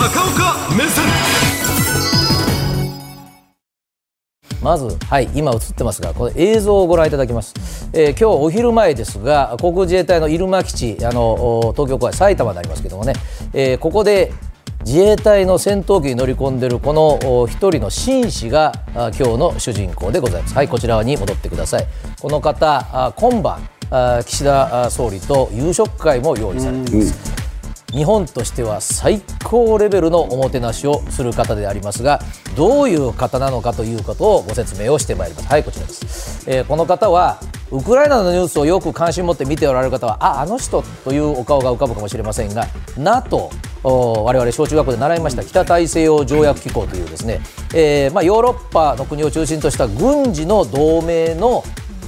高岡目線まず、はい、今映ってますが、この映像をご覧いただきます。えー今日お昼前ですが、航空自衛隊の入間基地、あのお東京郊外埼玉になりますけどもね、えーここで自衛隊の戦闘機に乗り込んでいるこのお一人の紳士があ今日の主人公でございます。はい、こちらに戻ってください。この方、あ今晩あ岸田あ総理と夕食会も用意されています。日本としては最高レベルのおもてなしをする方でありますがどういう方なのかということをご説明をしてまいりますはいこちらです、えーこの方はウクライナのニュースをよく関心持って見ておられる方はああの人というお顔が浮かぶかもしれませんが NATO 我々小中学校で習いました北大西洋条約機構というですね、えーまあ、ヨーロッパの国を中心とした軍事の同盟の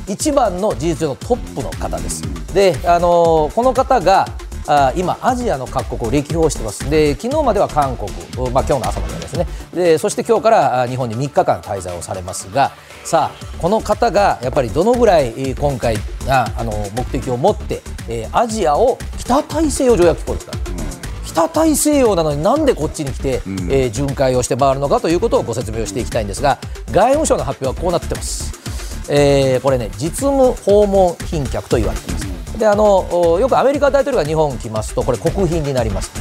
一番の事実上のトップの方です。で、あのーこの方があ今、アジアの各国を歴訪してます、で昨日までは韓国、まあ今日の朝まではですね。で、そして今日からあ日本に3日間滞在をされますが、さあ、この方がやっぱりどのぐらいえー今回ああの目的を持って、えーアジアを北大西洋条約機構ですか？ら。北大西洋なのになんでこっちに来て、えー巡回をして回るのかということをご説明をしていきたいんですが外務省の発表はこうなってます、えーこれね実務訪問賓客と言われていますであのよくアメリカ大統領が日本に来ますとこれ国賓になります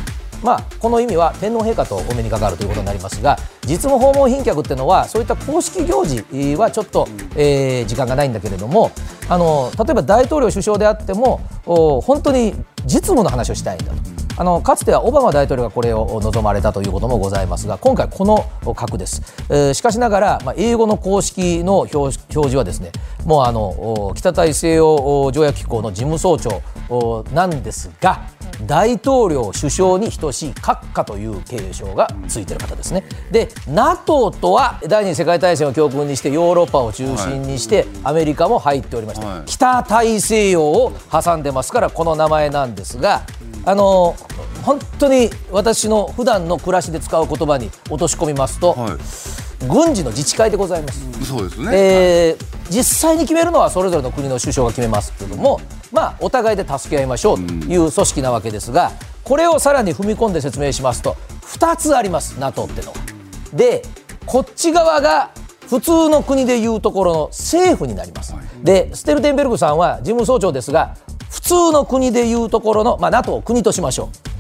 まあ、この意味は天皇陛下とお目にかかるということになりますが実務訪問賓客っていうのはそういった公式行事はちょっと、えー時間がないんだけれどもあの例えば大統領首相であっても本当に実務の話をしたいんだと。あのかつてはオバマ大統領がこれを望まれたということもございますが今回この格です、えーしかしながら、まあ、英語の公式の表表示はですねもうあのお北大西洋お条約機構の事務総長おなんですが大統領首相に等しい閣下という敬称がついている方ですね。で NATO とは第二次世界大戦を教訓にしてヨーロッパを中心にしてアメリカも入っておりまして、はい。北大西洋を挟んでますからこの名前なんですがあの本当に私の普段の暮らしで使う言葉に落とし込みますと、は軍事の自治会でございます。い、そうですね。えー実際に決めるのはそれぞれの国の首相が決めますけども、まあ、お互いで助け合いましょうという組織なわけですがこれをさらに踏み込んで説明しますと2つあります NATO ってのは。でこっち側が普通の国でいうところの政府になります。でステルテンベルグさんは事務総長ですが普通の国でいうところの、まあ、NATO を国としましょう。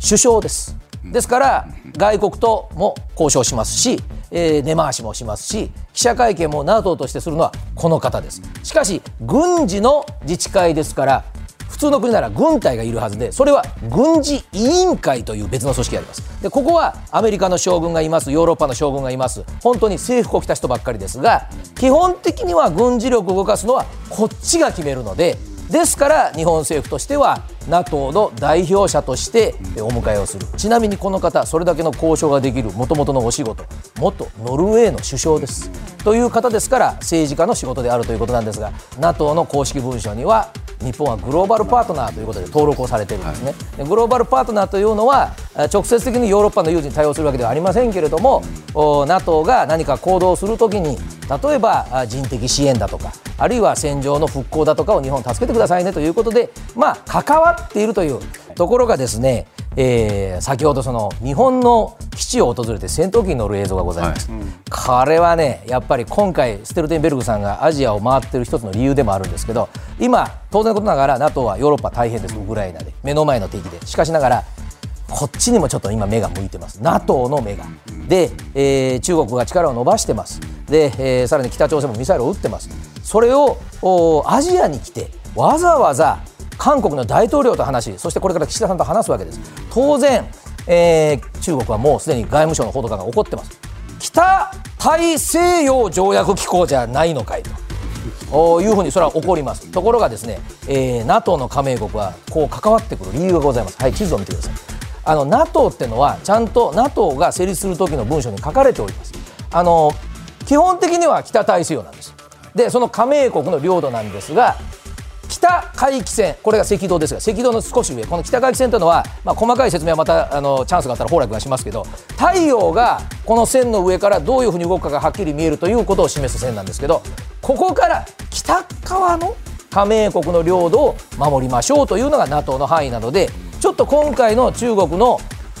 首相です。ですから外国とも交渉しますし、えー根回しもしますし記者会見も NATO としてするのはこの方です。しかし軍事の自治会ですから普通の国なら軍隊がいるはずでそれは軍事委員会という別の組織があります。でここはアメリカの将軍がいますヨーロッパの将軍がいます。本当に制服を着た人ばっかりですが基本的には軍事力を動かすのはこっちが決めるのでですから日本政府としては NATO の代表者としてえお迎えをする。ちなみにこの方それだけの交渉ができるもともとのお仕事元ノルウェーの首相です。という方ですから政治家の仕事であるということなんですが NATO の公式文書には日本はグローバルパートナーということで登録をされているんですね、でグローバルパートナーというのはあ直接的にヨーロッパの有事に対応するわけではありませんけれども、お NATO が何か行動するときに例えばあ人的支援だとかあるいは戦場の復興だとかを日本助けてくださいねということで、まあ、関わっているというところがですね、えー先ほどその日本の基地を訪れて戦闘機に乗る映像がございます、これはねやっぱり今回ステルテンベルグさんがアジアを回っている一つの理由でもあるんですけど今当然のことながら NATO はヨーロッパ大変です。ウクライナで。目の前の敵で。しかしながらこっちにもちょっと今目が向いてます。NATO の目が。で、えー中国が力を伸ばしてます。で、えーさらに北朝鮮もミサイルを撃ってます。それをおアジアに来てわざわざ韓国の大統領と話しそしてこれから岸田さんと話すわけです。当然、えー中国はもうすでに外務省の報道官が怒ってます。北大西洋条約機構じゃないのかいと。おいうふうにそれは起こります。ところがですね、えー NATO の加盟国はこう関わってくる理由がございます。はい地図を見てください。あの NATO ってのはちゃんと NATO が成立する時の文書に書かれております。あの基本的には北大西洋なんです。でその加盟国の領土なんですが北海域線これが赤道ですが赤道の少し上この北海域線というのは、まあ、細かい説明はまたあのチャンスがあったら崩落がしますけど太陽がこの線の上からどういうふうに動くかがはっきり見えるということを示す線なんですけどここから北側の加盟国の領土を守りましょうというのが NATO の範囲なのでちょっと今回の中国の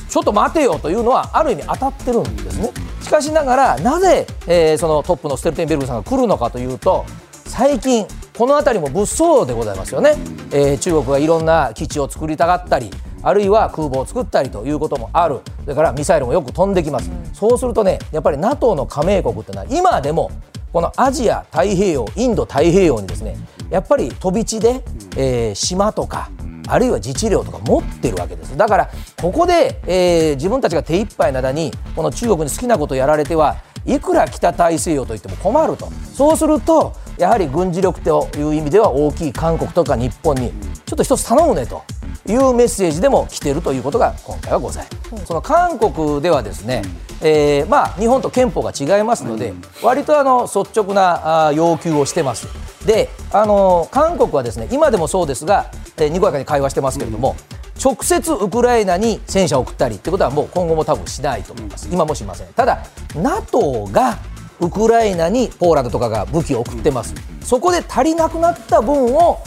ちょっと待てよというのはある意味当たってるんですね。しかしながらなぜ、えー、そのトップのステルテンベルグさんが来るのかというと最近この辺りも物騒でございますよね、えー、中国がいろんな基地を作りたがったりあるいは空母を作ったりということもある。それからミサイルもよく飛んできます、そうするとねやっぱり NATO の加盟国ってのは今でもこのアジア太平洋インド太平洋にですねやっぱり飛び地で、えー、島とかあるいは自治領とか持ってるわけです。だからここで、えー、自分たちが手一杯なだにこの中国に好きなことをやられてはいくら北大西洋といっても困ると。そうするとやはり軍事力という意味では大きい韓国とか日本にちょっと一つ頼むねというメッセージでも来てるということが今回はございます。その韓国ではですね、えー、まあ日本と憲法が違いますので、割とあの率直な要求をしてます。で、あの韓国はですね今でもそうですが、えー、にこやかに会話してますけれども。直接ウクライナに戦車を送ったりってことはもう今後も多分しないと思います、今もしませんただ NATO がウクライナにポーランドとかが武器を送ってます。そこで足りなくなった分を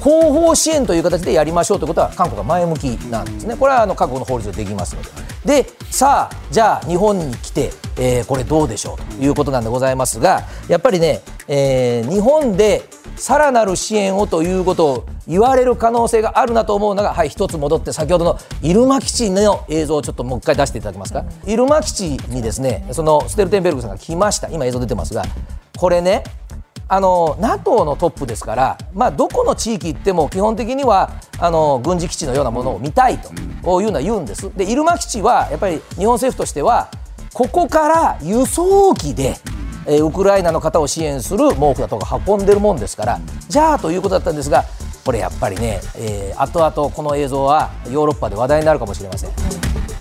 後方支援という形でやりましょうということは韓国は前向きなんですね、これはあの各国の法律でできますので、でさあ、じゃあ日本に来て、えー、これどうでしょうということなんでございますが、やっぱりね、えー、日本でさらなる支援をということを言われる可能性があるなと思うのが、はい、一つ戻って、先ほどの入間基地の映像をちょっともう一回出していただけますか、入間基地にですね、そのステルテンベルグさんが来ました、今映像出てますが、これね、の NATO のトップですから、まあ、どこの地域行っても基本的にはあの軍事基地のようなものを見たいというのは言うんです。で入間基地はやっぱり日本政府としてはここから輸送機で、えー、ウクライナの方を支援する毛布だとか運んでるもんですからじゃあということだったんですがこれやっぱりね、えー、後々この映像はヨーロッパで話題になるかもしれません。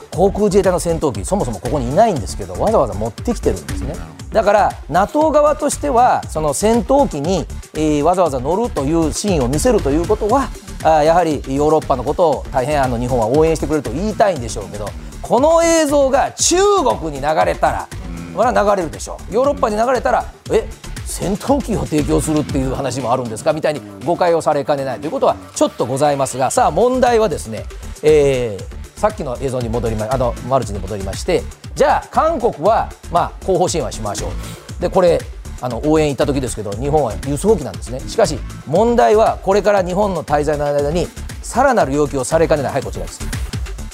航空自衛隊の戦闘機そもそもここにいないんですけどわざわざ持ってきてるんですね。だから NATO 側としてはその戦闘機に、えー、わざわざ乗るというシーンを見せるということはあやはりヨーロッパのことを大変あの日本は応援してくれると言いたいんでしょうけどこの映像が中国に流れたら、これは流れるでしょうヨーロッパに流れたらえ戦闘機を提供するっていう話もあるんですか？みたいに誤解をされかねないということはちょっとございますが。さあ問題はですね、えー、さっきの映像に戻りまあのマルチに戻りましてじゃあ韓国はまあ後方支援はしましょう。でこれあの応援行った時ですけど日本は輸送機なんですね。しかし問題はこれから日本の滞在の間にさらなる要求をされかねない。はいこちらです。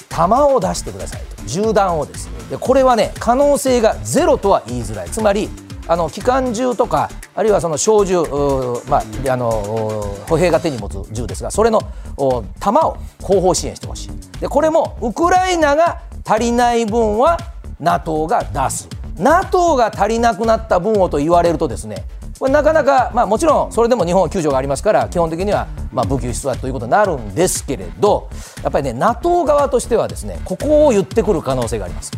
弾を出してくださいと。銃弾をですね。でこれはね可能性がゼロとは言いづらい。つまりあの機関銃とかあるいはその小銃、まあ、あの歩兵が手に持つ銃ですがそれの弾を後方支援してほしいでこれもウクライナが足りない分は NATO が出す NATO が足りなくなった分をと言われるとですねこれなかなか、まあ、もちろんそれでも日本は救助がありますから基本的にはまあ武器輸出だということになるんですけれどやっぱりね NATO 側としてはですねここを言ってくる可能性があります。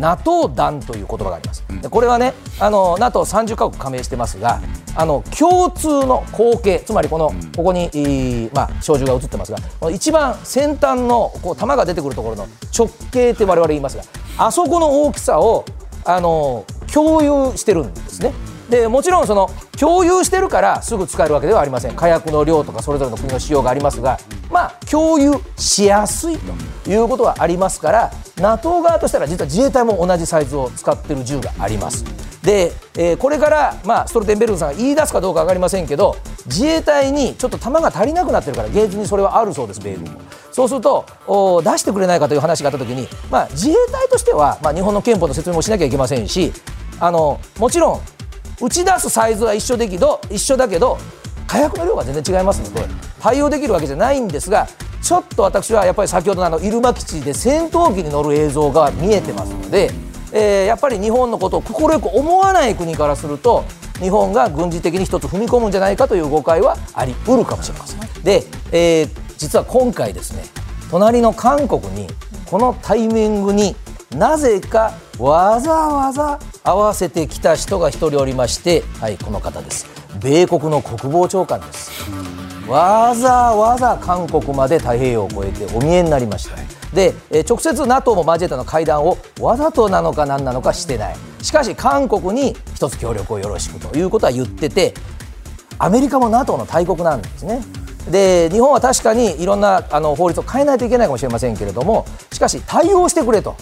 NATO 団という言葉があります、でこれはねあの NATO30 カ国加盟してますがあの共通の後継つまりこのここに、まあ、小銃が映ってますが一番先端のこう弾が出てくるところの直径って我々言いますがあそこの大きさをあの共有してるんですね。でもちろんその共有してるからすぐ使えるわけではありません。火薬の量とかそれぞれの国の仕様がありますがまあ共有しやすいということはありますから NATO 側としたら実は自衛隊も同じサイズを使ってる銃があります。で、えー、これから、まあ、ストルテンベルグさんが言い出すかどうか分かりませんけど自衛隊にちょっと弾が足りなくなってるから現実にそれはあるそうです米軍も。そうすると出してくれないかという話があったときに、まあ、自衛隊としては、まあ、日本の憲法の説明もしなきゃいけませんしあのもちろん打ち出すサイズは一緒だけど一緒だけど火薬の量が全然違いますので対応できるわけじゃないんですがちょっと私はやっぱり先ほどのあの入間基地で戦闘機に乗る映像が見えてますので、えー、やっぱり日本のことを快く思わない国からすると日本が軍事的に一つ踏み込むんじゃないかという誤解はありうるかもしれません。で、えー、実は今回ですね隣の韓国にこのタイミングになぜかわざわざ合わせてきた人が一人おりましてはいこの方です。米国の国防長官です。わざわざ韓国まで太平洋を越えてお見えになりました。で直接 NATO も交えての会談をわざとなのか何なのかしてない。しかし韓国に一つ協力をよろしくということは言っててアメリカも NATO の大国なんですね。で日本は確かにいろんなあの法律を変えないといけないかもしれませんけれどもしかし対応してくれと。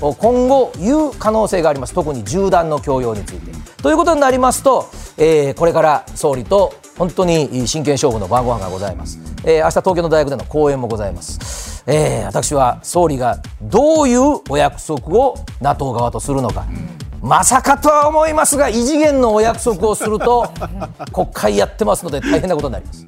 今後言う可能性があります。特に銃弾の供与について。ということになりますと、えー、これから総理と本当に真剣勝負の晩ご飯がございます、えー、明日東京の大学での講演もございます、えー、私は総理がどういうお約束を NATO 側とするのか、まさかとは思いますが異次元のお約束をすると 国会やってますので大変なことになります